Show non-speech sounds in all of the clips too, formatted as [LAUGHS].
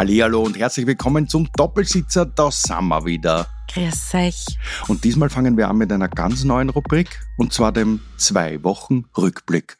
Hallihallo und herzlich willkommen zum Doppelsitzer. Da sind wir wieder. Grüß euch. Und diesmal fangen wir an mit einer ganz neuen Rubrik und zwar dem zwei Wochen Rückblick.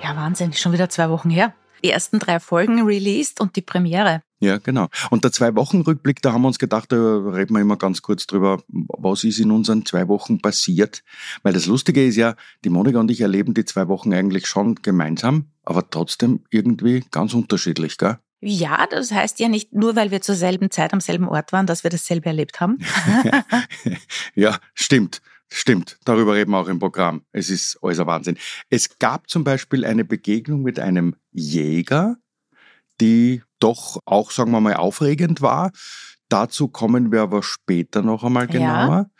Ja, Wahnsinn, schon wieder zwei Wochen her. Die ersten drei Folgen released und die Premiere. Ja, genau. Und der Zwei-Wochen-Rückblick, da haben wir uns gedacht, da reden wir immer ganz kurz drüber, was ist in unseren zwei Wochen passiert. Weil das Lustige ist ja, die Monika und ich erleben die zwei Wochen eigentlich schon gemeinsam, aber trotzdem irgendwie ganz unterschiedlich, gell? Ja, das heißt ja nicht nur, weil wir zur selben Zeit am selben Ort waren, dass wir dasselbe erlebt haben. [LAUGHS] ja, stimmt. Stimmt, darüber reden wir auch im Programm. Es ist alles ein Wahnsinn. Es gab zum Beispiel eine Begegnung mit einem Jäger, die doch auch, sagen wir mal, aufregend war. Dazu kommen wir aber später noch einmal genauer. Ja.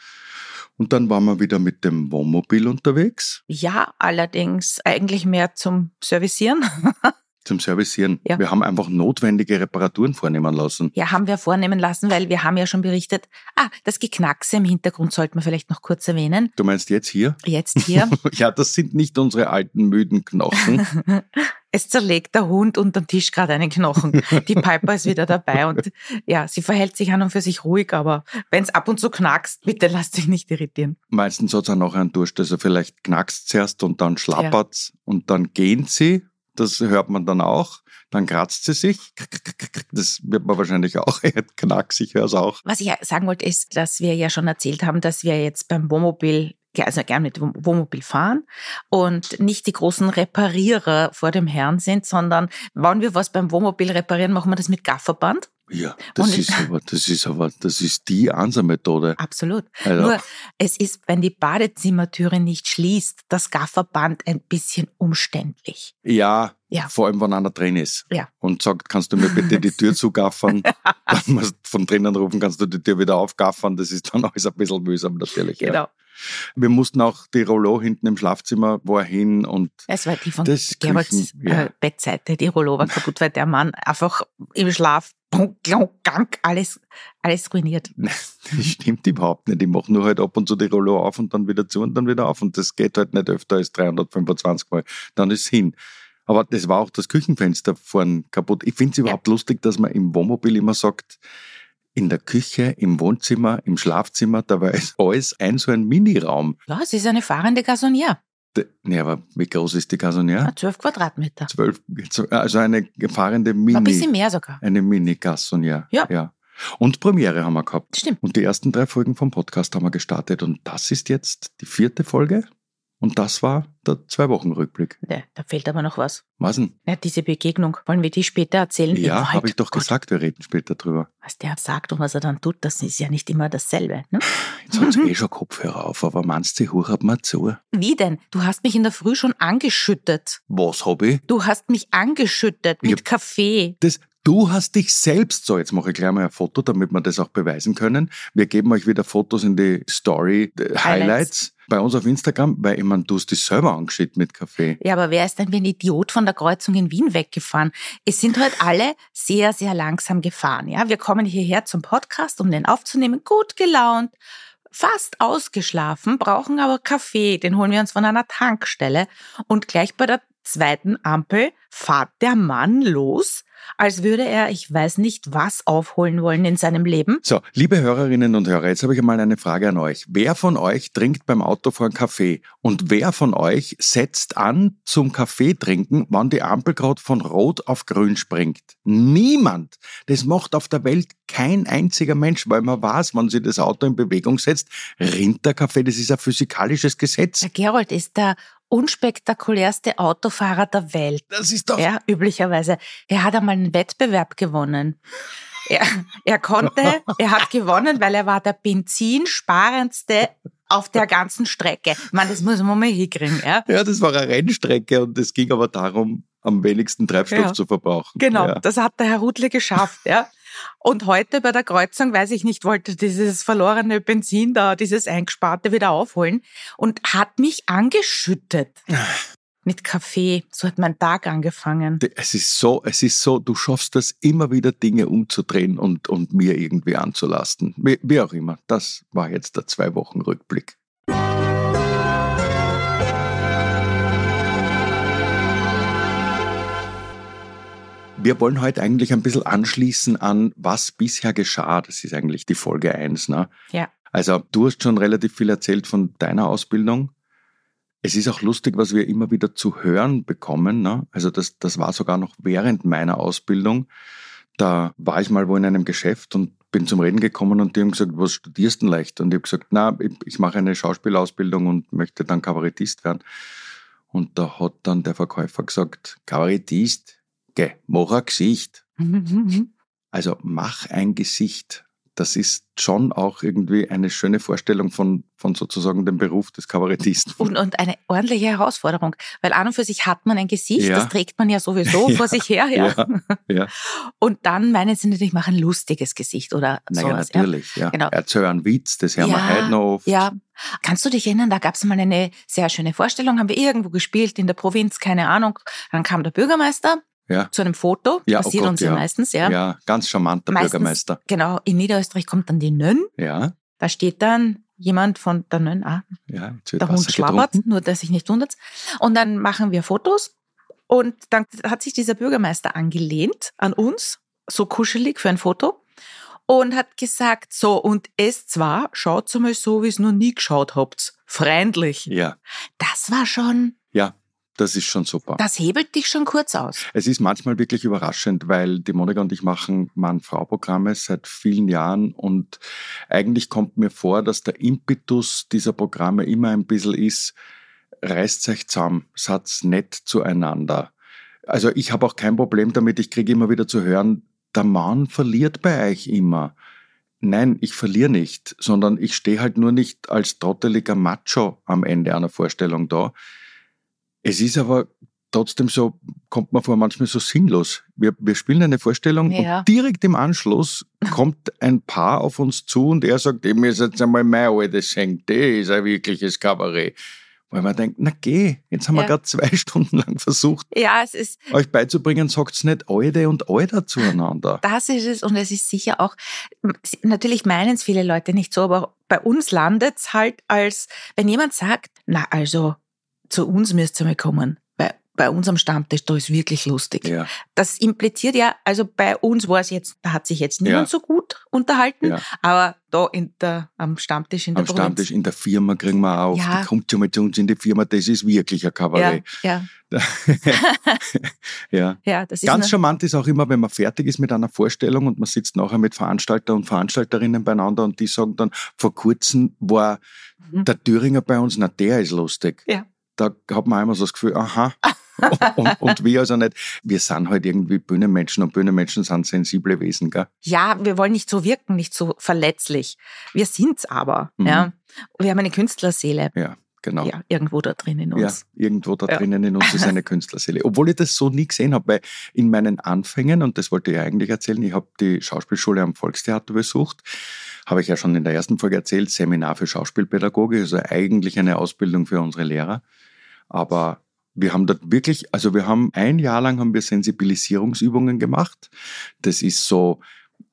Und dann waren wir wieder mit dem Wohnmobil unterwegs. Ja, allerdings eigentlich mehr zum Servicieren. [LAUGHS] Zum Servicieren. Ja. Wir haben einfach notwendige Reparaturen vornehmen lassen. Ja, haben wir vornehmen lassen, weil wir haben ja schon berichtet, ah, das Geknackse im Hintergrund sollten wir vielleicht noch kurz erwähnen. Du meinst jetzt hier? Jetzt hier. [LAUGHS] ja, das sind nicht unsere alten, müden Knochen. [LAUGHS] es zerlegt der Hund unterm Tisch gerade einen Knochen. Die Piper ist wieder dabei und ja, sie verhält sich an und für sich ruhig, aber wenn es ab und zu knackst, bitte lasst dich nicht irritieren. Meistens hat es auch noch einen Durst, also vielleicht knackst zuerst und dann schlappert's ja. und dann gehen sie das hört man dann auch. Dann kratzt sie sich. Das wird man wahrscheinlich auch [LAUGHS] knacksen, ich höre es auch. Was ich sagen wollte, ist, dass wir ja schon erzählt haben, dass wir jetzt beim Wohnmobil also gerne mit dem Wohnmobil fahren und nicht die großen Reparierer vor dem Herrn sind, sondern wenn wir was beim Wohnmobil reparieren, machen wir das mit Gafferband. Ja, das ist aber, das ist aber, das ist die Ansammethode. Absolut. Also. Nur, es ist, wenn die Badezimmertüre nicht schließt, das Gafferband ein bisschen umständlich. Ja, ja. Vor allem, wenn einer drin ist. Ja. Und sagt, kannst du mir bitte die Tür [LAUGHS] zugaffern? dann musst du von drinnen rufen, kannst du die Tür wieder aufgaffern. Das ist dann alles ein bisschen mühsam natürlich. Genau. Ja. Wir mussten auch die Rollo hinten im Schlafzimmer war hin und es war die von Gerolds ja. Äh, Bettseite, die Rollo war kaputt, weil der Mann einfach im Schlaf alles, alles ruiniert. [LAUGHS] Das stimmt überhaupt nicht. Ich mache nur halt ab und zu die Rollo auf und dann wieder zu und dann wieder auf. Und das geht halt nicht öfter als 325 Mal. Dann ist es hin. Aber das war auch das Küchenfenster vorn kaputt. Ich finde es überhaupt ja. lustig, dass man im Wohnmobil immer sagt, in der Küche, im Wohnzimmer, im Schlafzimmer, da war [LAUGHS] alles ein so ein Miniraum. Ja, es ist eine fahrende Gasonniere. Nee, aber wie groß ist die Gasonniere? Zwölf Quadratmeter. Zwölf, also eine fahrende Mini. Ein bisschen mehr sogar. Eine Mini-Gasonniere. Ja. ja. Und Premiere haben wir gehabt. Stimmt. Und die ersten drei Folgen vom Podcast haben wir gestartet. Und das ist jetzt die vierte Folge. Und das war der Zwei-Wochen-Rückblick. Ja, da fehlt aber noch was. Was denn? Ja, diese Begegnung. Wollen wir die später erzählen? Ja, habe ich doch Gott. gesagt, wir reden später drüber. Was der sagt und was er dann tut, das ist ja nicht immer dasselbe. Ne? Jetzt hat eh schon Kopfhörer auf, aber meinst du, hört mal zu? Wie denn? Du hast mich in der Früh schon angeschüttet. Was habe ich? Du hast mich angeschüttet mit Kaffee. Das, Du hast dich selbst, so jetzt mache ich gleich mal ein Foto, damit wir das auch beweisen können. Wir geben euch wieder Fotos in die Story die Highlights. Highlights bei uns auf Instagram, weil ich meine, du hast dich selber angeschickt mit Kaffee. Ja, aber wer ist denn wie ein Idiot von der Kreuzung in Wien weggefahren? Es sind halt alle sehr, sehr langsam gefahren. Ja, wir kommen hierher zum Podcast, um den aufzunehmen, gut gelaunt fast ausgeschlafen, brauchen aber Kaffee. Den holen wir uns von einer Tankstelle. Und gleich bei der zweiten Ampel fahrt der Mann los, als würde er, ich weiß nicht was, aufholen wollen in seinem Leben. So, liebe Hörerinnen und Hörer, jetzt habe ich einmal eine Frage an euch. Wer von euch trinkt beim Autofahren Kaffee? Und wer von euch setzt an zum Kaffee trinken, wann die Ampel gerade von Rot auf Grün springt? Niemand. Das macht auf der Welt kein einziger Mensch, weil man weiß, wenn sich das Auto in Bewegung setzt, rinnt der Kaffee. Das ist ein physikalisches Gesetz. Der Gerold ist der unspektakulärste Autofahrer der Welt. Das ist doch. Ja, üblicherweise. Er hat einmal einen Wettbewerb gewonnen. Er, er konnte, er hat gewonnen, weil er war der benzinsparendste auf der ganzen Strecke. Meine, das muss man mal hinkriegen, ja? Ja, das war eine Rennstrecke und es ging aber darum, am wenigsten Treibstoff Ja. zu verbrauchen. Genau, Ja. das hat der Herr Rudle geschafft, ja. Und heute bei der Kreuzung, weiß ich nicht, wollte dieses verlorene Benzin da, dieses eingesparte wieder aufholen und hat mich angeschüttet. Mit Kaffee. So hat mein Tag angefangen. Es ist so, es ist so, du schaffst das immer wieder Dinge umzudrehen und, und mir irgendwie anzulasten. Wie, wie auch immer. Das war jetzt der zwei Wir wollen heute eigentlich ein bisschen anschließen an, was bisher geschah. Das ist eigentlich die Folge eins. Ne? Ja. Also du hast schon relativ viel erzählt von deiner Ausbildung. Es ist auch lustig, was wir immer wieder zu hören bekommen. Ne? Also das, das war sogar noch während meiner Ausbildung. Da war ich mal wo in einem Geschäft und bin zum Reden gekommen und die haben gesagt, was studierst du denn leicht? Und ich habe gesagt, na, ich, ich mache eine Schauspielausbildung und möchte dann Kabarettist werden. Und da hat dann der Verkäufer gesagt, Kabarettist, geh, mach ein Gesicht. [LAUGHS] Also mach ein Gesicht. Das ist schon auch irgendwie eine schöne Vorstellung von, von sozusagen dem Beruf des Kabarettisten. Und, und eine ordentliche Herausforderung, weil an und für sich hat man ein Gesicht, Ja. das trägt man ja sowieso [LAUGHS] Ja. vor sich her, ja. Ja. Und dann meinen sie natürlich, ich mache ein lustiges Gesicht oder Naja, sowas. Ja. natürlich. Ja. Genau. Erzähl einen Witz, das hören wir heute noch oft. Ja. Kannst du dich erinnern, da gab es mal eine sehr schöne Vorstellung, haben wir irgendwo gespielt in der Provinz, keine Ahnung. Dann kam der Bürgermeister Ja. zu einem Foto, Ja, oh passiert Gott, uns ja, meistens, ja. Ja, ganz charmanter Meistens, Bürgermeister. Genau, in Niederösterreich kommt dann die Nönn, Ja, da steht dann jemand von der Nönn, ah, ja, der Hund Wasser schlabbert, getrunken. nur dass sich nicht wundert. Und dann machen wir Fotos und dann hat sich dieser Bürgermeister angelehnt an uns, so kuschelig für ein Foto und hat gesagt, so und es zwar, schaut mal so, wie es noch nie geschaut habt, freundlich. Ja, Das war schon, ja, das ist schon super. das hebelt dich schon kurz aus. Es ist manchmal wirklich überraschend, weil die Monika und ich machen Mann-Frau-Programme seit vielen Jahren und eigentlich kommt mir vor, dass der Impetus dieser Programme immer ein bisschen ist, reißt euch zusammen, seid nett zueinander. Also ich habe auch kein Problem damit, ich kriege immer wieder zu hören, der Mann verliert bei euch immer. Nein, ich verliere nicht, sondern ich stehe halt nur nicht als trotteliger Macho am Ende einer Vorstellung da. Es ist aber trotzdem so, kommt man vor, manchmal so sinnlos. Wir, wir spielen eine Vorstellung Ja. und direkt im Anschluss kommt ein Paar auf uns zu und er sagt, ich muss jetzt einmal mein altes singen, das ist ein wirkliches Kabarett. Weil man denkt, na geh, jetzt haben wir Ja. gerade zwei [LAUGHS] Stunden lang versucht, Ja, es ist, euch beizubringen, sagt's nicht Alte und Alter zueinander. das ist es und es ist sicher auch, natürlich meinen es viele Leute nicht so, aber bei uns landet es halt als, wenn jemand sagt, na also, zu uns müsst ihr mal kommen. Bei, bei uns am Stammtisch, da ist wirklich lustig. Ja, Das impliziert ja, also bei uns war es jetzt, da hat sich jetzt niemand Ja. so gut unterhalten, ja. aber da in der, am Stammtisch in der Am Stammtisch in der Firma kriegen wir auch, Ja. die kommt schon mal zu uns in die Firma, das ist wirklich ein Kabarett. ja, ja. [LAUGHS] ja, das ist Ganz charmant ist auch immer, wenn man fertig ist mit einer Vorstellung und man sitzt nachher mit Veranstalter und Veranstalterinnen beieinander und die sagen dann, vor kurzem war Mhm. der Thüringer bei uns, na der ist lustig. Ja. Da hat man einmal so das Gefühl, aha. [LAUGHS] und, und wir also nicht. Wir sind halt irgendwie Bühnenmenschen und Bühnenmenschen sind sensible Wesen, gell? ja, wir wollen nicht so wirken, nicht so verletzlich. Wir sind's aber, Mhm. ja. Wir haben eine Künstlerseele, Ja, genau. ja, irgendwo da drin in Ja, uns. irgendwo da Ja. drinnen in uns ist eine [LAUGHS] Künstlerseele. Obwohl ich das so nie gesehen habe, weil in meinen Anfängen, und das wollte ich ja eigentlich erzählen, ich habe die Schauspielschule am Volkstheater besucht, habe ich ja schon in der ersten Folge erzählt, Seminar für Schauspielpädagogik, also eigentlich eine Ausbildung für unsere Lehrer. Aber wir haben dort wirklich, also wir haben ein Jahr lang haben wir Sensibilisierungsübungen gemacht. Das ist so,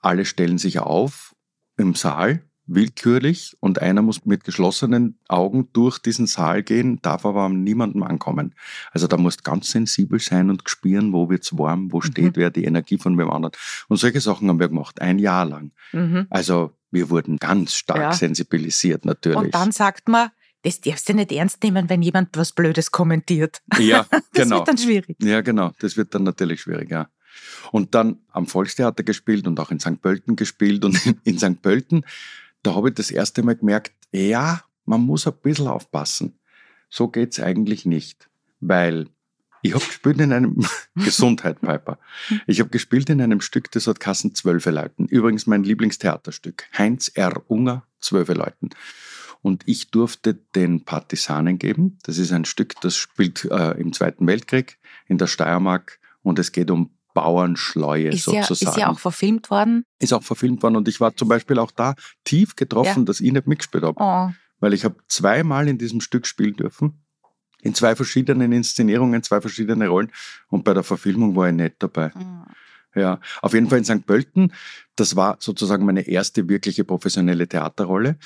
alle stellen sich auf im Saal, willkürlich, und einer muss mit geschlossenen Augen durch diesen Saal gehen, darf aber an niemandem ankommen. Also da musst ganz sensibel sein und spüren, wo wird's warm, wo steht wer, die Energie von wem anderen. Und solche Sachen haben wir gemacht, ein Jahr lang. Mhm. Also wir wurden ganz stark Ja. sensibilisiert natürlich. Und dann sagt man, das darfst du nicht ernst nehmen, wenn jemand was Blödes kommentiert. ja, [LAUGHS] Das genau. wird dann schwierig. Ja, genau. Das wird dann natürlich schwierig, ja. Und dann am Volkstheater gespielt und auch in St. Pölten gespielt. Und [LAUGHS] in, St. Pölten, da habe ich das erste Mal gemerkt, ja, man muss ein bisschen aufpassen. So geht's eigentlich nicht. Weil Ich habe gespielt in einem [LAUGHS] Gesundheit, Piper. Ich habe gespielt in einem Stück, das hat Kassen Zwölfe Leuten. Übrigens mein Lieblingstheaterstück. Heinz R. Unger, Zwölfe Leuten. Und ich durfte den Partisanen geben. Das ist ein Stück, das spielt äh, im Zweiten Weltkrieg in der Steiermark und es geht um Bauernschleue Ist sozusagen. ja, ist ja auch verfilmt worden. Ist auch verfilmt worden und ich war zum Beispiel auch da tief getroffen, Ja. dass ich nicht mitgespielt habe. Oh, Weil ich habe zweimal in diesem Stück spielen dürfen. In zwei verschiedenen Inszenierungen, zwei verschiedene Rollen. Und bei der Verfilmung war ich nicht dabei. mm. Ja, auf jeden Fall in St. Pölten. Das war sozusagen meine erste wirkliche professionelle Theaterrolle.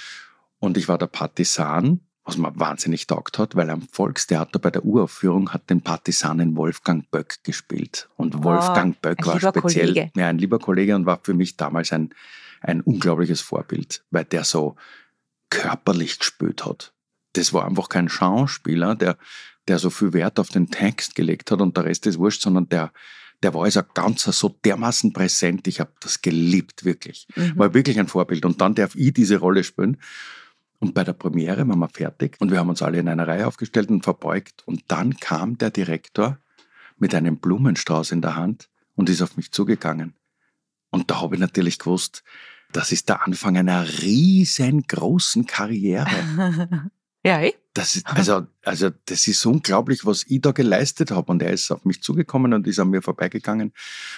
Und ich war der Partisan, was mir wahnsinnig taugt hat, weil am Volkstheater bei der Uraufführung hat den Partisanen Wolfgang Böck gespielt. Und Oh, Wolfgang Böck ein war speziell, Kollege. ja, ein lieber Kollege und war für mich damals ein, ein unglaubliches Vorbild, weil der so körperlich gespielt hat. Das war einfach kein Schauspieler, der, der so viel Wert auf den Text gelegt hat und der Rest ist wurscht, sondern der, der war also ganz so dermaßen präsent. Ich habe das geliebt, wirklich. Mhm. War wirklich ein Vorbild. Und dann darf ich diese Rolle spielen. Und bei der Premiere waren wir fertig und wir haben uns alle in einer Reihe aufgestellt und verbeugt. Und dann kam der Direktor mit einem Blumenstrauß in der Hand und ist auf mich zugegangen. Und da habe ich natürlich gewusst, das ist der Anfang einer riesengroßen Karriere. [LAUGHS] ja, eh? Das ist, [LAUGHS] also, also, das ist unglaublich, was ich da geleistet habe. Und er ist auf mich zugekommen und ist an mir vorbeigegangen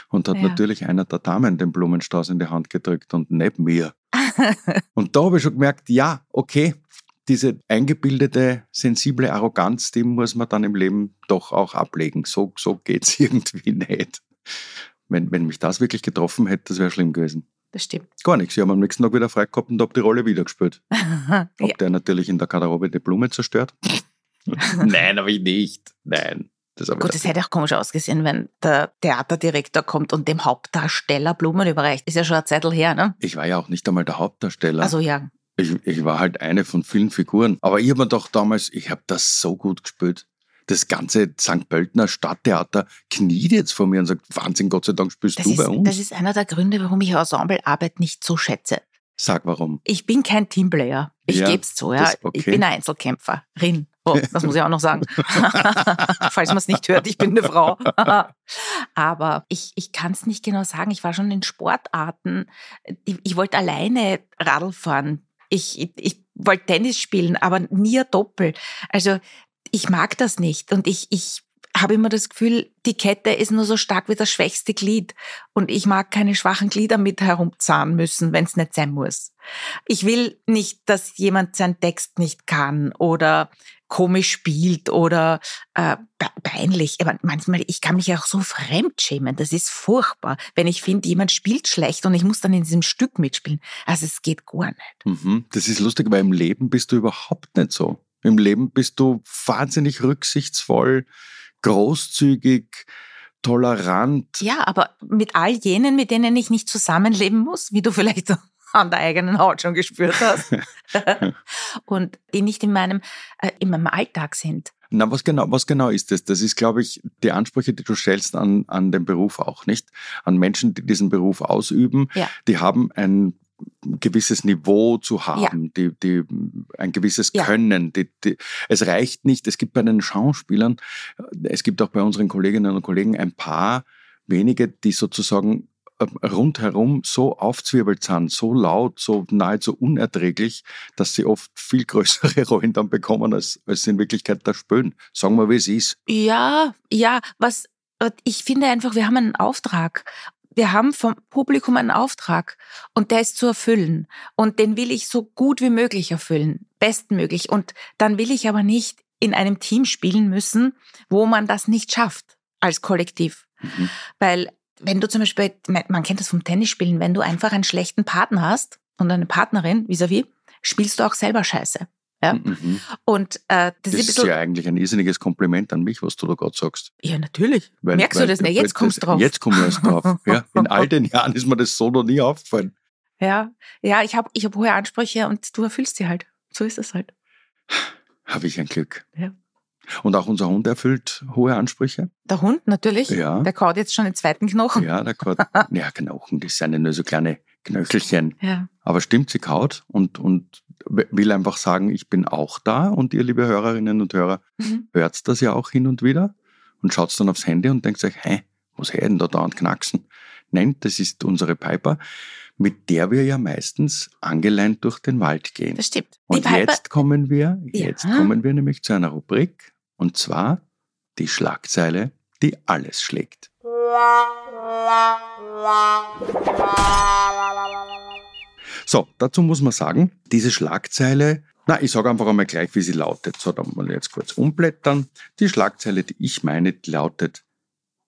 und hat Ja. natürlich einer der Damen den Blumenstrauß in die Hand gedrückt und nicht mir. und da habe ich schon gemerkt, ja, okay, diese eingebildete, sensible Arroganz, die muss man dann im Leben doch auch ablegen. So, so geht's [LAUGHS] irgendwie nicht. Wenn, wenn mich das wirklich getroffen hätte, das wäre schlimm gewesen. Das stimmt. Gar nichts. Ich habe am nächsten Tag wieder frei gehabt und habe die Rolle wieder gespielt. [LAUGHS] ja. Ob der natürlich in der Garderobe die Blume zerstört? [LAUGHS] Nein, habe ich nicht. Nein. Das Gut, es hätte auch komisch ausgesehen, wenn der Theaterdirektor kommt und dem Hauptdarsteller Blumen überreicht. Ist ja schon ein Zettel her, ne? ich war ja auch nicht einmal der Hauptdarsteller. Also ja. Ich, ich war halt eine von vielen Figuren. Aber ich habe mir doch damals, ich habe das so gut gespielt. Das ganze St. Pöltener Stadttheater kniet jetzt vor mir und sagt, Wahnsinn, Gott sei Dank spielst Das du ist, bei uns. das ist einer der Gründe, warum ich Ensemblearbeit nicht so schätze. Sag warum. Ich bin kein Teamplayer. Ich Ja, geb's zu, ja. das- okay. Ich bin eine Einzelkämpferin. Oh, das muss ich auch noch sagen. [LAUGHS] Falls man es nicht hört, ich bin eine Frau. [LAUGHS] Aber ich, ich kann es nicht genau sagen. Ich war schon in Sportarten. Ich, ich wollte alleine Radl fahren. Ich, ich, ich wollte Tennis spielen, aber nie Doppel. Also ich mag das nicht. Und ich, ich habe immer das Gefühl, die Kette ist nur so stark wie das schwächste Glied. Und ich mag keine schwachen Glieder mit herumzahnen müssen, wenn es nicht sein muss. Ich will nicht, dass jemand seinen Text nicht kann oder komisch spielt oder äh, pe- peinlich. Aber manchmal, ich kann mich auch so fremdschämen. Das ist furchtbar, wenn ich finde, jemand spielt schlecht und ich muss dann in diesem Stück mitspielen. Also es geht gar nicht. Mhm. Das ist lustig, weil im Leben bist du überhaupt nicht so. Im Leben bist du wahnsinnig rücksichtsvoll, großzügig, tolerant. Ja, aber mit all jenen, mit denen ich nicht zusammenleben muss, wie du vielleicht [LAUGHS] an der eigenen Haut schon gespürt hast, [LAUGHS] und die nicht in meinem, äh, in meinem Alltag sind. Na, was genau, was genau ist das? Das ist, glaube ich, die Ansprüche, die du stellst an, an den Beruf auch, nicht? An Menschen, die diesen Beruf ausüben, Ja. die haben ein gewisses Niveau zu haben, die, die, ein gewisses Ja. Können. Die, die, es reicht nicht, es gibt bei den Schauspielern, es gibt auch bei unseren Kolleginnen und Kollegen ein paar wenige, die sozusagen äh, rundherum so aufzwirbelt sind, so laut, so nahezu unerträglich, dass sie oft viel [LAUGHS] größere Rollen dann bekommen, als, als sie in Wirklichkeit da spüren. Sagen wir, wie es ist. Ja, ja, was, äh, ich finde einfach, wir haben einen Auftrag. Wir haben vom Publikum einen Auftrag und der ist zu erfüllen. Und den will ich so gut wie möglich erfüllen, bestmöglich. Und dann will ich aber nicht in einem Team spielen müssen, wo man das nicht schafft als Kollektiv. Mhm. Weil wenn du zum Beispiel, man kennt das vom Tennisspielen, wenn du einfach einen schlechten Partner hast und eine Partnerin vis-à-vis, spielst du auch selber scheiße. Ja? Mhm. Und äh, das, Das ist bisschen, ja eigentlich ein irrsinniges Kompliment an mich, was du da gerade sagst. ja, natürlich. Weil- Merkst weil- du das nicht? Jetzt kommst du drauf. Jetzt komme ich erst drauf. Ja, in all den Jahren ist mir das so noch nie aufgefallen. Ja, ja, ich habe ich hab hohe Ansprüche und du erfüllst sie halt. So ist es halt. Habe ich ein Glück. Ja. Und auch unser Hund erfüllt hohe Ansprüche. Der Hund natürlich, Ja. der kaut jetzt schon den zweiten Knochen. Ja, der kaut, [LAUGHS] ja, Knochen, das sind ja nur so kleine Knöchelchen. Ja. Aber stimmt, sie kaut und, und will einfach sagen, ich bin auch da und ihr, liebe Hörerinnen und Hörer, Mhm. hört das ja auch hin und wieder. und schaut dann aufs Handy und denkt sich, hä, was her denn da dauernd knacksen? Nein, das ist unsere Piper, mit der wir ja meistens angeleint durch den Wald gehen. Das stimmt. Und jetzt kommen wir, jetzt Ja. kommen wir nämlich zu einer Rubrik, und zwar die Schlagzeile, die alles schlägt. [LAUGHS] So, dazu muss man sagen, diese Schlagzeile, na, ich sage einfach einmal gleich, wie sie lautet. So, da wir jetzt kurz umblättern. Die Schlagzeile, die ich meine, die lautet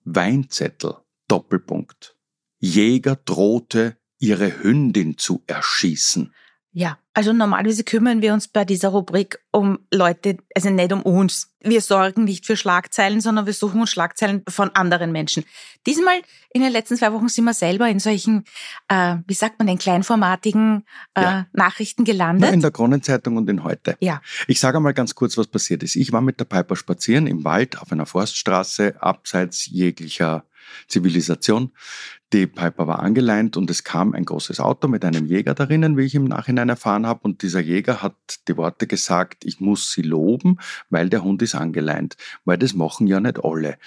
Weinzettel, Doppelpunkt. Jäger drohte, ihre Hündin zu erschießen. Ja, also normalerweise kümmern wir uns bei dieser Rubrik um Leute, also nicht um uns. Wir sorgen nicht für Schlagzeilen, sondern wir suchen uns Schlagzeilen von anderen Menschen. Diesmal in den letzten zwei Wochen sind wir selber in solchen, äh, wie sagt man, den kleinformatigen äh, Ja. Nachrichten Na, gelandet. in der Kronenzeitung und in heute. Ja. Ich sage einmal ganz kurz, was passiert ist. Ich war mit der Piper spazieren im Wald auf einer Forststraße, abseits jeglicher Zivilisation. Die Piper war angeleint und es kam ein großes Auto mit einem Jäger darinnen, wie ich im Nachhinein erfahren habe. Und dieser Jäger hat die Worte gesagt, ich muss sie loben, weil der Hund ist angeleint. Weil das machen ja nicht alle.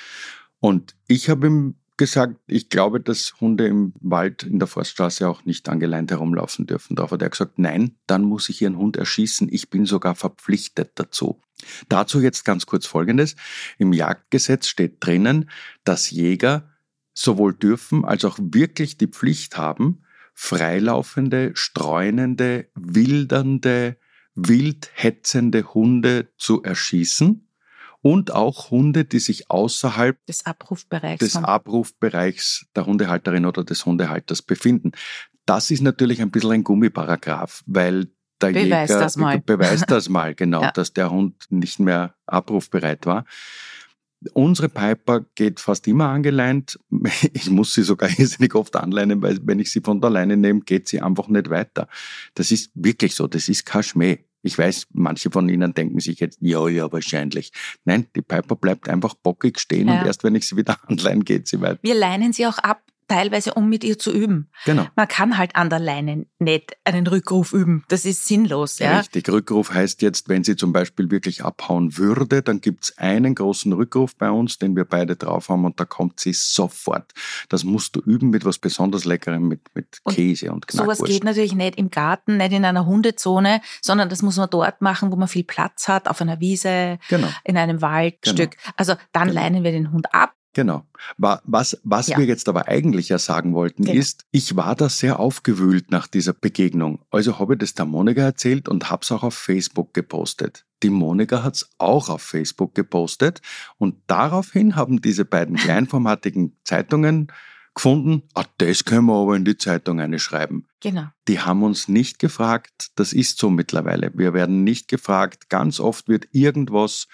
Und ich habe ihm gesagt, ich glaube, dass Hunde im Wald in der Forststraße auch nicht angeleint herumlaufen dürfen. Darauf hat er gesagt, nein, dann muss ich ihren Hund erschießen. Ich bin sogar verpflichtet dazu. Dazu jetzt ganz kurz Folgendes. Im Jagdgesetz steht drinnen, dass Jäger sowohl dürfen als auch wirklich die Pflicht haben, freilaufende, streunende, wildernde, wild hetzende Hunde zu erschießen und auch Hunde, die sich außerhalb des Abrufbereichs. des Abrufbereichs der Hundehalterin oder des Hundehalters befinden. Das ist natürlich ein bisschen ein Gummiparagraf, weil der Beweis Jäger das mal. beweist das mal, genau, [LAUGHS] Ja. dass der Hund nicht mehr abrufbereit war. Unsere Piper geht fast immer angeleint. [LAUGHS] Ich muss sie sogar [LAUGHS] irrsinnig oft anleinen, weil wenn ich sie von der Leine nehme, geht sie einfach nicht weiter. Das ist wirklich so, das ist kein Schmäh. Ich weiß, manche von Ihnen denken sich jetzt, ja, ja, wahrscheinlich. Nein, die Piper bleibt einfach bockig stehen Ja. und erst wenn ich sie wieder [LAUGHS] anleihen, geht sie weiter. Wir leinen sie auch ab, teilweise um mit ihr zu üben. Genau. Man kann halt an der Leine nicht einen Rückruf üben. Das ist sinnlos. Ja? Richtig. Rückruf heißt jetzt, wenn sie zum Beispiel wirklich abhauen würde, dann gibt's einen großen Rückruf bei uns, den wir beide drauf haben und da kommt sie sofort. Das musst du üben mit was besonders Leckerem, mit, mit Und Käse und Sowas Knackwurst. geht natürlich nicht im Garten, nicht in einer Hundezone, sondern das muss man dort machen, wo man viel Platz hat, auf einer Wiese, Genau. in einem Waldstück. Also dann Genau. leinen wir den Hund ab. Genau. Wa- Was, was Ja. wir jetzt aber eigentlich ja sagen wollten, Genau. ist, ich war da sehr aufgewühlt nach dieser Begegnung. Also habe ich das der Monika erzählt und hab's auch auf Facebook gepostet. Die Monika hat's auch auf Facebook gepostet und daraufhin haben diese beiden [LAUGHS] kleinformatigen Zeitungen gefunden, ah, das können wir aber in die Zeitung eine schreiben. Genau. Die haben uns nicht gefragt, das ist so mittlerweile. Wir werden nicht gefragt. Ganz oft wird irgendwas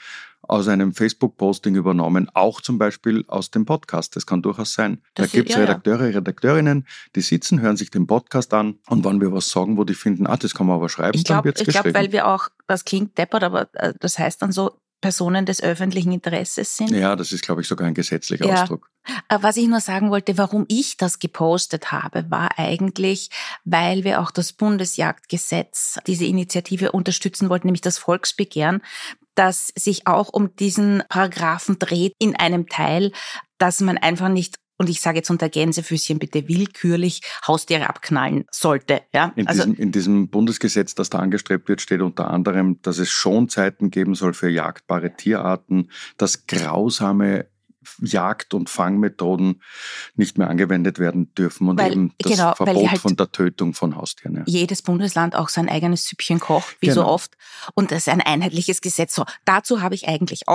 aus einem Facebook-Posting übernommen, auch zum Beispiel aus dem Podcast. Das kann durchaus sein. Das da gibt es ja, ja. Redakteure, Redakteurinnen, die sitzen, hören sich den Podcast an und wenn wir was sagen, wo die finden, ah, das kann man aber schreiben, Ich dann glaube, wird's ich glaub, geschrieben. weil wir auch, das klingt deppert, aber äh, das heißt dann so, Personen des öffentlichen Interesses sind. ja, das ist, glaube ich, sogar ein gesetzlicher Ja. Ausdruck. Äh, Was ich nur sagen wollte, warum ich das gepostet habe, war eigentlich, weil wir auch das Bundesjagdgesetz, diese Initiative unterstützen wollten, nämlich das Volksbegehren, das sich auch um diesen Paragraphen dreht in einem Teil, dass man einfach nicht und ich sage jetzt unter Gänsefüßchen bitte willkürlich Haustiere abknallen sollte. Ja? In, Also diesem, in diesem Bundesgesetz, das da angestrebt wird, steht unter anderem, dass es Schonzeiten geben soll für jagdbare Tierarten, dass grausame Jagd- und Fangmethoden nicht mehr angewendet werden dürfen und Weil- eben das genau, Verbot halt- von der Tötung von Haustieren. Ja. jedes Bundesland auch sein eigenes Süppchen kocht, wie so Genau. oft. Und das ist ein einheitliches Gesetz. So, dazu habe ich eigentlich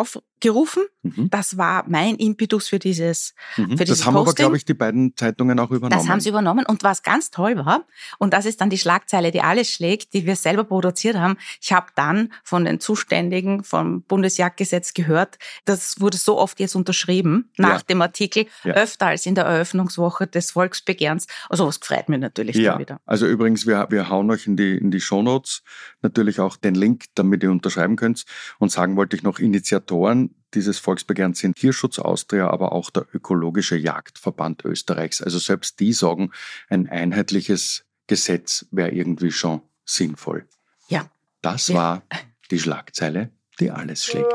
aufgerufen. Mhm. Das war mein Impetus für dieses, Mhm. für Das dieses haben aber, Posting. glaube ich, die beiden Zeitungen auch übernommen. Das haben sie übernommen. Und was ganz toll war, und das ist dann die Schlagzeile, die alles schlägt, die wir selber produziert haben. Ich habe dann von den Zuständigen vom Bundesjagdgesetz gehört, das wurde so oft jetzt unterschrieben nach Ja. dem Artikel, Ja. öfter als in der Eröffnungswoche des Volksbegehrens. Also was freut mich natürlich ja, dann wieder. also übrigens, wir, wir hauen euch in die, in die Shownotes natürlich auch den Link, damit ihr unterschreiben könnt. Und sagen wollte ich noch, Initiatoren dieses Volksbegehrens sind Tierschutz Austria, aber auch der Ökologische Jagdverband Österreichs. Also selbst die sagen, ein einheitliches Gesetz wäre irgendwie schon sinnvoll. Ja. Das Ja. war die Schlagzeile, die alles schlägt.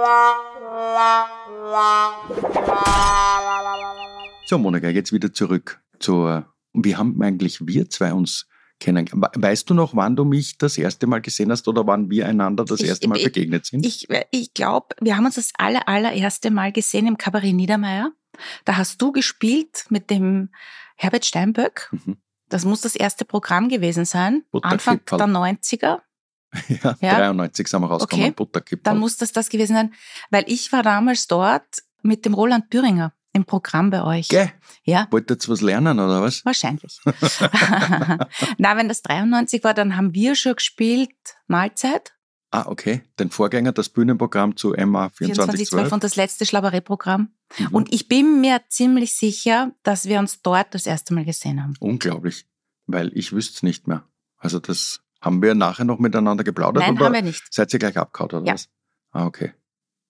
So, Monika, jetzt wieder zurück zur. Wie haben eigentlich wir zwei uns kennengelernt? Weißt du noch, wann du mich das erste Mal gesehen hast oder wann wir einander das Ich- erste Mal ich- begegnet sind? Ich, ich glaube, wir haben uns das aller, allererste Mal gesehen im Kabarett Niedermeyer. Da hast du gespielt mit dem Herbert Steinböck. Mhm. Das muss das erste Programm gewesen sein. Anfang der 90er. [LAUGHS] ja, Ja. 93 sind wir rausgekommen, Okay. Dann muss das das gewesen sein, weil ich war damals dort mit dem Roland Thüringer im Programm bei euch. Gell? Ja, Wolltet ihr was lernen oder was? wahrscheinlich. [LAUGHS] [LAUGHS] Na, wenn das 93 war, dann haben wir schon gespielt Mahlzeit Ah, okay. Den Vorgänger, das Bühnenprogramm zu MA 2412 2412. und das letzte Schlaberettprogramm. Mhm. Und ich bin mir ziemlich sicher, dass wir uns dort das erste Mal gesehen haben. Unglaublich, weil ich wüsste es nicht mehr. Also das haben wir nachher noch miteinander geplaudert Nein, haben wir nicht. seid ihr gleich abgehauen oder Ja. was? Ah, okay.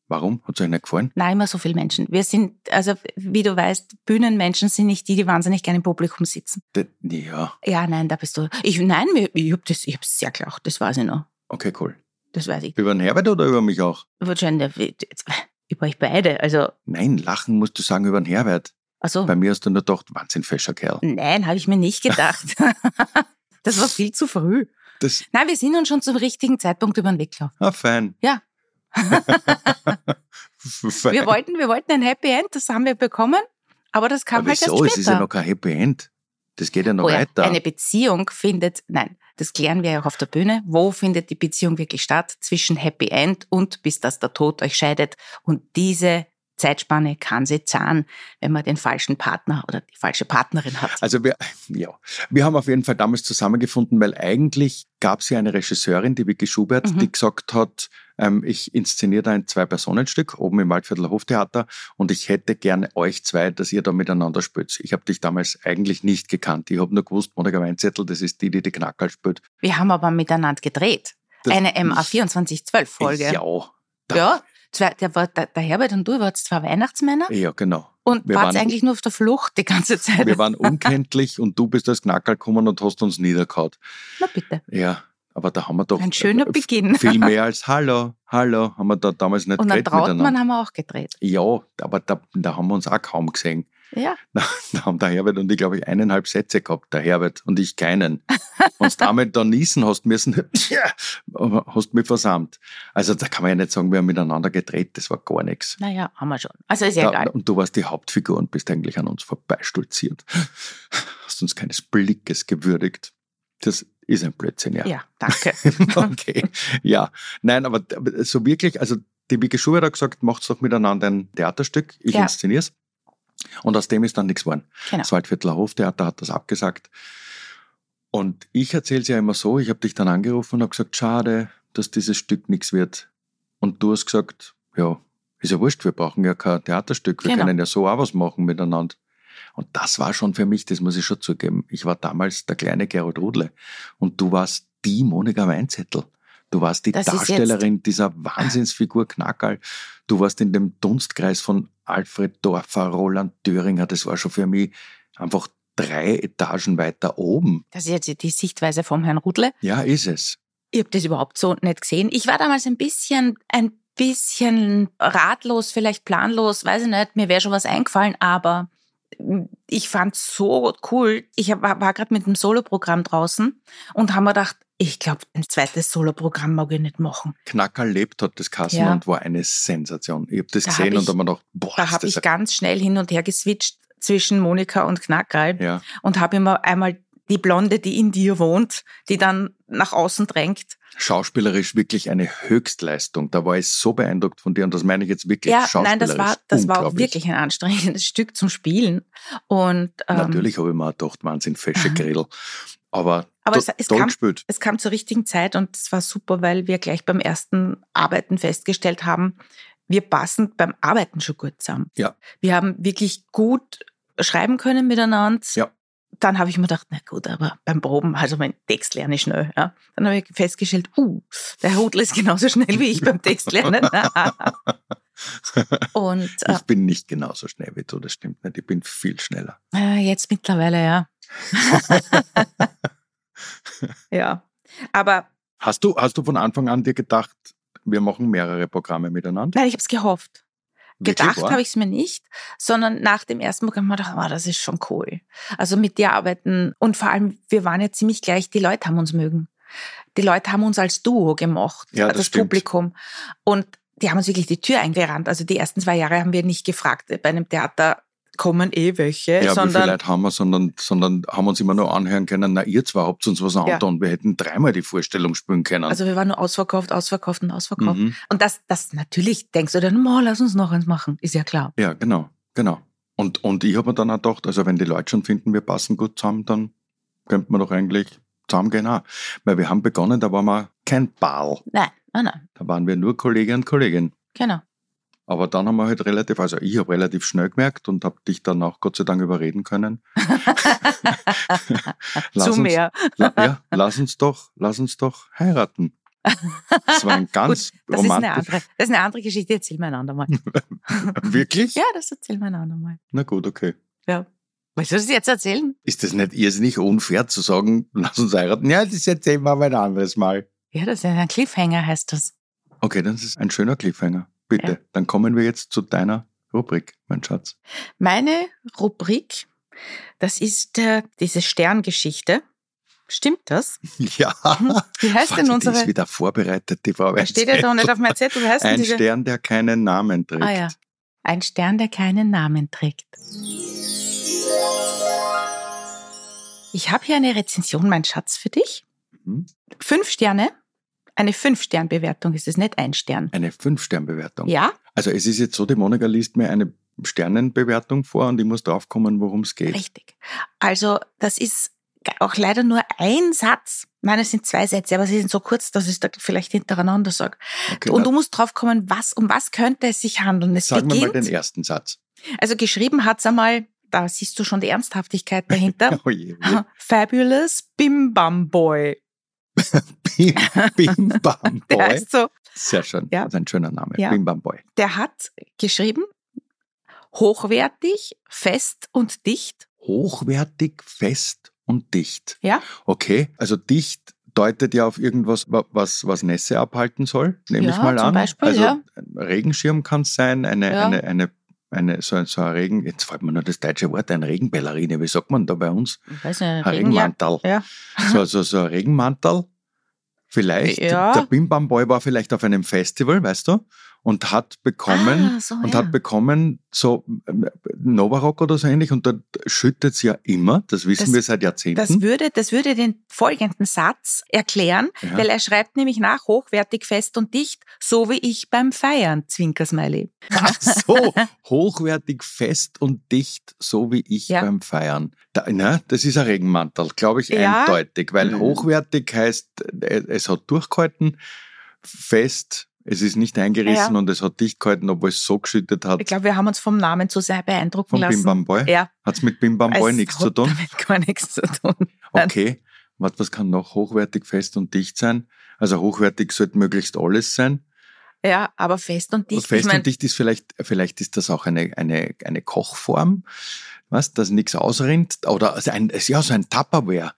Warum? Hat es euch nicht gefallen? Nein, immer so viele Menschen. Wir sind, also wie du weißt, Bühnenmenschen sind nicht die, die wahnsinnig gerne im Publikum sitzen. D- Ja, Ja, nein, da bist du. Ich, nein, ich habe das, ich hab's sehr gelacht, das weiß ich noch. okay, cool. Das weiß ich. Über den Herbert oder über mich auch? Wahrscheinlich, über euch beide. Also, Nein, lachen musst du sagen über den Herbert. also Bei mir hast du nur gedacht, Wahnsinn, fescher Kerl. nein, habe ich mir nicht gedacht. [LAUGHS] das war viel zu früh. Das, Nein, wir sind uns schon zum richtigen Zeitpunkt über den Weg gelaufen. ah, fein. Ja. [LAUGHS] Wir wollten, wir wollten ein Happy End, das haben wir bekommen, aber das kam Aber halt erst wieso? später. Es ist ja noch kein Happy End. Das geht ja noch Oh ja, weiter. Eine Beziehung findet, nein, das klären wir ja auch auf der Bühne. Wo findet die Beziehung wirklich statt? Zwischen Happy End und bis dass der Tod euch scheidet. Und diese Zeitspanne kann sie zahlen, wenn man den falschen Partner oder die falsche Partnerin hat. Also wir, ja, wir haben auf jeden Fall damals zusammengefunden, weil eigentlich gab es ja eine Regisseurin, die Vicky Schubert, Mhm. die gesagt hat, ich inszeniere da ein Zwei-Personen-Stück oben im Waldviertler Hoftheater und ich hätte gerne euch zwei, dass ihr da miteinander spielt. Ich habe dich damals eigentlich nicht gekannt. Ich habe nur gewusst, Monika Weinzettel, das ist die, die die Knackerl spielt. Wir haben aber miteinander gedreht. Das- Eine MA 2412 Folge. Ja, da- Ja, zwei, der, war, der, der Herbert und du wart zwei Weihnachtsmänner ja, genau. und wir wart waren- eigentlich nur auf der Flucht die ganze Zeit. Wir waren unkenntlich und du bist als Knackerl gekommen und hast uns niedergehauen. Na bitte. Ja, aber da haben wir doch Ein schöner äh, Beginn. viel [LAUGHS] mehr als Hallo, Hallo, haben wir da damals nicht Und dann geredet miteinander. Trautmann haben wir auch gedreht. Ja, aber da, da haben wir uns auch kaum gesehen. Ja, [LAUGHS] Da haben der Herbert und ich, glaube ich, eineinhalb Sätze gehabt, der Herbert und ich keinen. Und [LAUGHS] damit da niesen hast müssen, hast mich versammelt. Also da kann man ja nicht sagen, wir haben miteinander gedreht, das war gar nichts. naja, haben wir schon. Also ist ja Da, egal. und du warst die Hauptfigur und bist eigentlich an uns vorbeistolziert. Hast uns keines Blickes gewürdigt. Das ist ein Blödsinn, ja. Ja, danke. [LAUGHS] okay. Ja, nein, aber so wirklich, also die Vicky Schubert hat gesagt, macht's doch miteinander ein Theaterstück, ich Ja. inszenier's. Und aus dem ist dann nichts geworden. Genau. Das Waldviertler Hoftheater hat das abgesagt. Und ich erzähle es ja immer so, ich habe dich dann angerufen und habe gesagt, schade, dass dieses Stück nichts wird. Und du hast gesagt, ja, ist ja wurscht, wir brauchen ja kein Theaterstück, wir Genau. können ja so auch was machen miteinander. Und das war schon für mich, das muss ich schon zugeben. Ich war damals der kleine Gerald Rudle und du warst die Monika Weinzettel. Du warst die Das Darstellerin dieser Wahnsinnsfigur Knackerl. Du warst in dem Dunstkreis von Alfred Dorfer, Roland Thüringer. Das war schon für mich einfach drei Etagen weiter oben. Das ist jetzt die Sichtweise vom Herrn Rudle. Ja, ist es. Ich habe das überhaupt so nicht gesehen. Ich war damals ein bisschen, ein bisschen ratlos, vielleicht planlos, weiß ich nicht, mir wäre schon was eingefallen, aber ich fand so cool. Ich war, war gerade mit einem Soloprogramm draußen und habe mir gedacht, ich glaube, ein zweites Soloprogramm mag ich nicht machen. Knackerl lebt hat das Kassen Ja. und war eine Sensation. Ich habe das Da gesehen hab und ich- habe mir gedacht, boah, Da habe ich ganz schnell hin und her geswitcht zwischen Monika und Knackerl ja. und habe immer einmal die Blonde, die in dir wohnt, die dann nach außen drängt. Schauspielerisch wirklich eine Höchstleistung. Da war ich so beeindruckt von dir und das meine ich jetzt wirklich Ja, schauspielerisch. nein, das war, das war auch wirklich ein anstrengendes [LAUGHS] Stück zum Spielen. Und ähm, Natürlich habe ich mir auch gedacht, Wahnsinn, fesche Grill. Aber, Aber es- es kam- gespielt. es kam zur richtigen Zeit und es war super, weil wir gleich beim ersten Arbeiten festgestellt haben, wir passen beim Arbeiten schon gut zusammen. Ja. Wir haben wirklich gut schreiben können miteinander. Ja. Dann habe ich mir gedacht, na gut, aber beim Proben, also mein Text lerne ich schnell. Ja. Dann habe ich festgestellt, uh, der Hudl ist genauso schnell wie ich beim Text lernen. [LAUGHS] und äh, Ich bin nicht genauso schnell wie du, das stimmt nicht. Ich bin viel schneller. äh, jetzt mittlerweile, ja. [LAUGHS] ja. Aber Hast du, hast du von Anfang an dir gedacht, wir machen mehrere Programme miteinander. Nein, ich habe es gehofft. Gedacht habe ich es mir nicht, sondern nach dem ersten Programm habe ich gedacht, oh, das ist schon cool. Also mit dir arbeiten und vor allem, wir waren ja ziemlich gleich, die Leute haben uns mögen. Die Leute haben uns als Duo gemocht, Ja, also das. Publikum. Und die haben uns wirklich die Tür eingerannt. Also die ersten zwei Jahre haben wir nicht gefragt, bei einem Theater kommen eh welche, Ja, wie viele sondern Leute haben wir, sondern, sondern haben uns immer nur anhören können, na, ihr zwei habt uns was angetan. Wir hätten dreimal die Vorstellung spielen können. also wir waren nur ausverkauft, ausverkauft und ausverkauft. mhm. Und das, das natürlich denkst du dann, oh, lass uns noch eins machen, ist ja klar. Ja, genau, genau. Und, und ich habe mir dann auch gedacht, also wenn die Leute schon finden, wir passen gut zusammen, dann könnte man doch eigentlich zusammengehen auch. Weil wir haben begonnen, da waren wir kein Ball. Nein, nein, nein, Da waren wir nur Kollege und Kollegin. genau. Aber dann haben wir halt relativ, also ich habe relativ schnell gemerkt und habe dich dann auch Gott sei Dank überreden können. [LAUGHS] Lass Zu uns, mehr. La, ja, lass uns doch, lass uns doch heiraten. Das war ein [LAUGHS] ganz Gut, das ist, eine romantisch. andere, das ist eine andere Geschichte, erzähl mir ein andermal. [LAUGHS] Wirklich? Ja, das erzähl mir ein andermal. Na gut, okay. Ja. Willst du das jetzt erzählen? Ist das nicht irrsinnig unfair zu sagen, lass uns heiraten? Ja, das erzählen wir aber ein anderes Mal. Ja, das ist ein Cliffhanger, heißt das. Okay, das ist ein schöner Cliffhanger. Bitte, Ja. dann kommen wir jetzt zu deiner Rubrik, mein Schatz. Meine Rubrik, das ist äh, diese Sterngeschichte. Stimmt das? [LAUGHS] Ja. Wie heißt denn Warte, Die unsere? ist wieder vorbereitet, die Frau Da steht ja doch nicht auf meinem Zettel. Wie heißt denn Ein diese? Stern, der keinen Namen trägt. Ah ja. Ein Stern, der keinen Namen trägt. Ich habe hier eine Rezension, mein Schatz, für dich. Mhm. Fünf Sterne. Eine Fünf-Stern-Bewertung ist es nicht ein Stern. Eine Fünf-Stern-Bewertung. Ja, Also es ist jetzt so, die Monika liest mir eine Sternenbewertung vor und ich muss draufkommen, worum es geht. richtig. Also das ist auch leider nur ein Satz. Nein, es sind zwei Sätze, aber sie sind so kurz, dass ich es da vielleicht hintereinander sage. Okay, Und du musst drauf kommen, was, um was könnte es sich handeln. Es sagen wir mal beginnt, den ersten Satz. also geschrieben hat's einmal, da siehst du schon die Ernsthaftigkeit dahinter. [LAUGHS] Oh je, oh je. Fabulous Bim Bam Boy. Bim, Bim Bam Der Boy. heißt so, Sehr schön. Ja. Das ist ein schöner Name. Ja. Bim Bam Boy. der hat geschrieben, hochwertig, fest und dicht. Hochwertig, fest und dicht. Ja, Okay, also dicht deutet ja auf irgendwas, wa- was, was Nässe abhalten soll, nehme Ja, ich mal zum an. Beispiel, also ja. ein Regenschirm kann es sein, eine, Ja. eine, eine, eine, so, ein- so ein Regen, jetzt fällt mir nur das deutsche Wort, ein Regenballerine, wie sagt man da bei uns? ich weiß nicht, Ein. Regenmantel. ja. So, so, so ein Regenmantel. Vielleicht, Ja. der Bim Bam Boy war vielleicht auf einem Festival, weißt du, und hat bekommen, Ah, so, und ja. hat bekommen so ähm, Novarock oder so ähnlich und dort schüttet es ja immer, das wissen Das- wir seit Jahrzehnten. Das würde, das würde den folgenden Satz erklären, Ja. weil er schreibt nämlich nach, hochwertig, fest und dicht, so wie ich beim Feiern, Zwinkersmiley. Ach so, [LAUGHS] hochwertig, fest und dicht, so wie ich Ja. beim Feiern. Da, na, das ist ein Regenmantel, glaube ich, eindeutig, weil Mhm. hochwertig heißt, äh, es hat durchgehalten, fest, es ist nicht eingerissen Ja. und es hat dicht gehalten, obwohl es so geschüttet hat. Ich glaube, wir haben uns vom Namen zu sehr beeindrucken Von lassen. Bim Bam Boy? Ja. Hat es mit Bim Bam Boy Es nichts zu tun? Damit gar nichts zu tun. Okay. Was, was kann noch hochwertig, fest und dicht sein? Also hochwertig sollte möglichst alles sein. Ja, aber fest und dicht. Fest ich mein, und dicht ist vielleicht, vielleicht ist das auch eine, eine, eine Kochform, was, dass nichts ausrinnt. Oder also ein, ja, so ein Tupperware.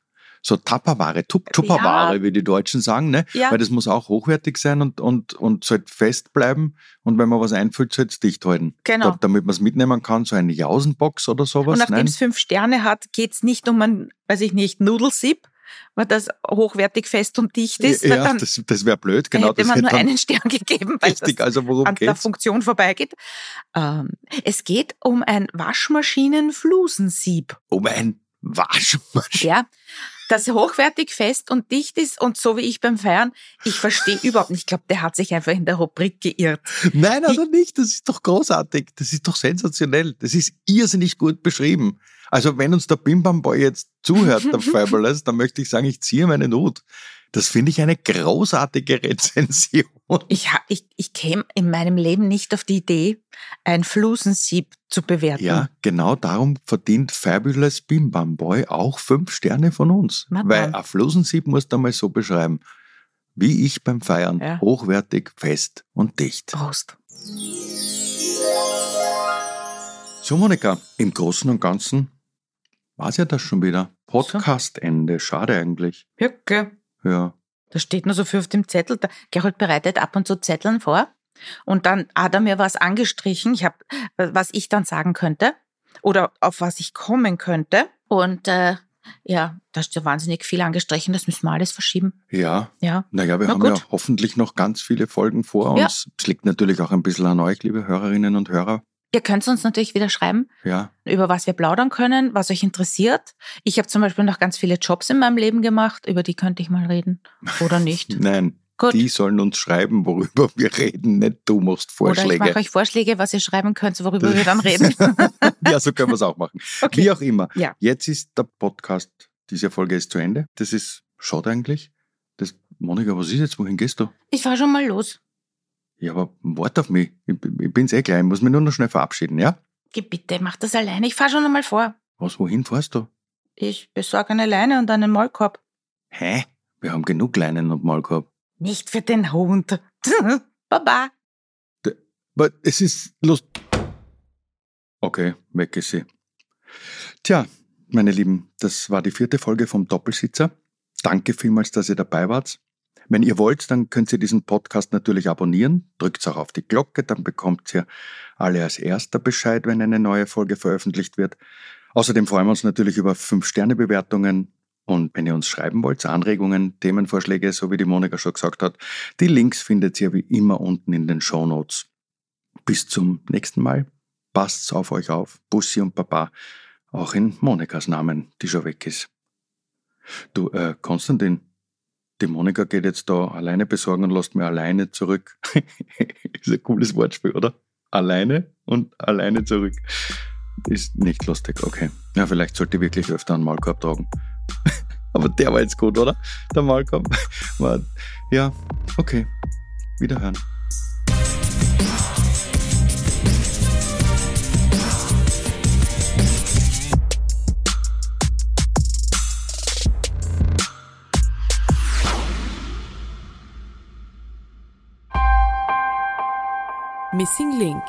So Tupperware, Tup Tupperware, Ja. wie die Deutschen sagen, ne? Ja. Weil das muss auch hochwertig sein und, und, und sollte fest bleiben. Und wenn man was einfüllt, sollte es dicht halten. Genau. Da, damit man es mitnehmen kann, so eine Jausenbox oder sowas. und nachdem es fünf Sterne hat, geht's nicht um ein, weiß ich nicht, Nudelsieb, weil das hochwertig fest und dicht ist. ja, dann das, das wäre blöd, genau. hätte das man nur dann einen [LAUGHS] Stern gegeben, weil richtig. das Also worum an der geht's? Funktion vorbeigeht. Ähm, es geht um ein Waschmaschinenflusensieb, Um ein Waschmaschine. ja, das hochwertig fest und dicht ist und so wie ich beim Feiern, ich verstehe überhaupt nicht. Ich glaube, der hat sich einfach in der Rubrik geirrt. Nein, oder nicht? Das ist doch großartig. Das ist doch sensationell. Das ist irrsinnig gut beschrieben. Also wenn uns der Bim Bam Boy jetzt zuhört, der [LAUGHS] Fabulous, dann möchte ich sagen, ich ziehe meinen Hut. Das finde ich eine großartige Rezension. Ich, ich, ich käme in meinem Leben nicht auf die Idee, ein Flusensieb zu bewerten. Ja, genau darum verdient Fabulous Bim Bam Boy auch fünf Sterne von uns. Na Weil ein Flusensieb musst du mal so beschreiben. Wie ich beim Feiern. Ja. Hochwertig, fest und dicht. Prost. So, Monika, im Großen und Ganzen war's ja das schon wieder. Podcastende. Schade eigentlich. Hücke. Ja. Da steht nur so viel auf dem Zettel. Der Gerold bereitet ab und zu Zetteln vor. Und dann hat er mir was angestrichen, ich hab, was ich dann sagen könnte oder auf was ich kommen könnte. Und äh, ja, da ist ja wahnsinnig viel angestrichen, das müssen wir alles verschieben. Ja. Ja. Naja, wir Na haben gut. ja hoffentlich noch ganz viele Folgen vor Ja. uns. Es liegt natürlich auch ein bisschen an euch, liebe Hörerinnen und Hörer. Ihr könnt uns natürlich wieder schreiben, Ja. über was wir plaudern können, was euch interessiert. Ich habe zum Beispiel noch ganz viele Jobs in meinem Leben gemacht, über die könnte ich mal reden. Oder nicht. [LAUGHS] Nein, Gut. die sollen uns schreiben, worüber [LAUGHS] wir reden, nicht du machst Oder ich Vorschläge. mache euch Vorschläge, was ihr schreiben könnt, worüber wir dann reden. [LAUGHS] ja, so können wir es auch machen. Okay. Wie auch immer. Ja. Jetzt ist der Podcast, diese Folge ist zu Ende. Das ist schade eigentlich. Das, Monika, was ist jetzt? Wohin gehst du? Ich fahr schon mal los. Ja, aber warte auf mich. Ich, ich bin's eh gleich. Ich muss mich nur noch schnell verabschieden, ja? Geh bitte, mach das alleine. Ich fahr schon einmal vor. Was, wohin fährst du? Ich besorge eine Leine und einen Maulkorb. Hä? Wir haben genug Leinen und Maulkorb. Nicht für den Hund. [LAUGHS] Baba. Aber es ist Lust. Okay, weg ist sie. Tja, meine Lieben, das war die vierte Folge vom Doppelsitzer. Danke vielmals, dass ihr dabei wart. Wenn ihr wollt, dann könnt ihr diesen Podcast natürlich abonnieren. Drückt auch auf die Glocke, dann bekommt ihr alle als erster Bescheid, wenn eine neue Folge veröffentlicht wird. Außerdem freuen wir uns natürlich über 5-Sterne-Bewertungen. Und wenn ihr uns schreiben wollt, Anregungen, Themenvorschläge, so wie die Monika schon gesagt hat, die Links findet ihr wie immer unten in den Show Notes. Bis zum nächsten Mal. Passt auf euch auf. Bussi und Papa. Auch in Monikas Namen, die schon weg ist. Du, äh, Konstantin, die Monika geht jetzt da alleine besorgen und lässt mir alleine zurück. [LAUGHS] ist ein cooles Wortspiel, oder? Alleine und alleine zurück. Ist nicht lustig, okay. Ja, vielleicht sollte ich wirklich öfter einen Maulkorb tragen. [LAUGHS] Aber der war jetzt gut, oder? Der Maulkorb. [LAUGHS] Ja, okay. Wiederhören. Missing Link